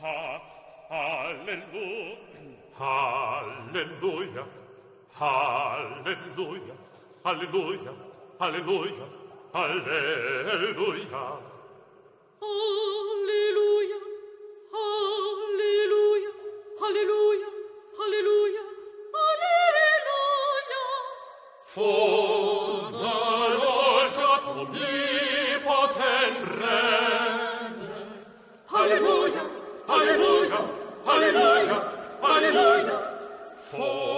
Halleluja, Halleluja, Halleluja, Halleluja, Halleluja. Halleluja, Halleluja, Halleluja, Halleluja, Halleluja. For the Lord God For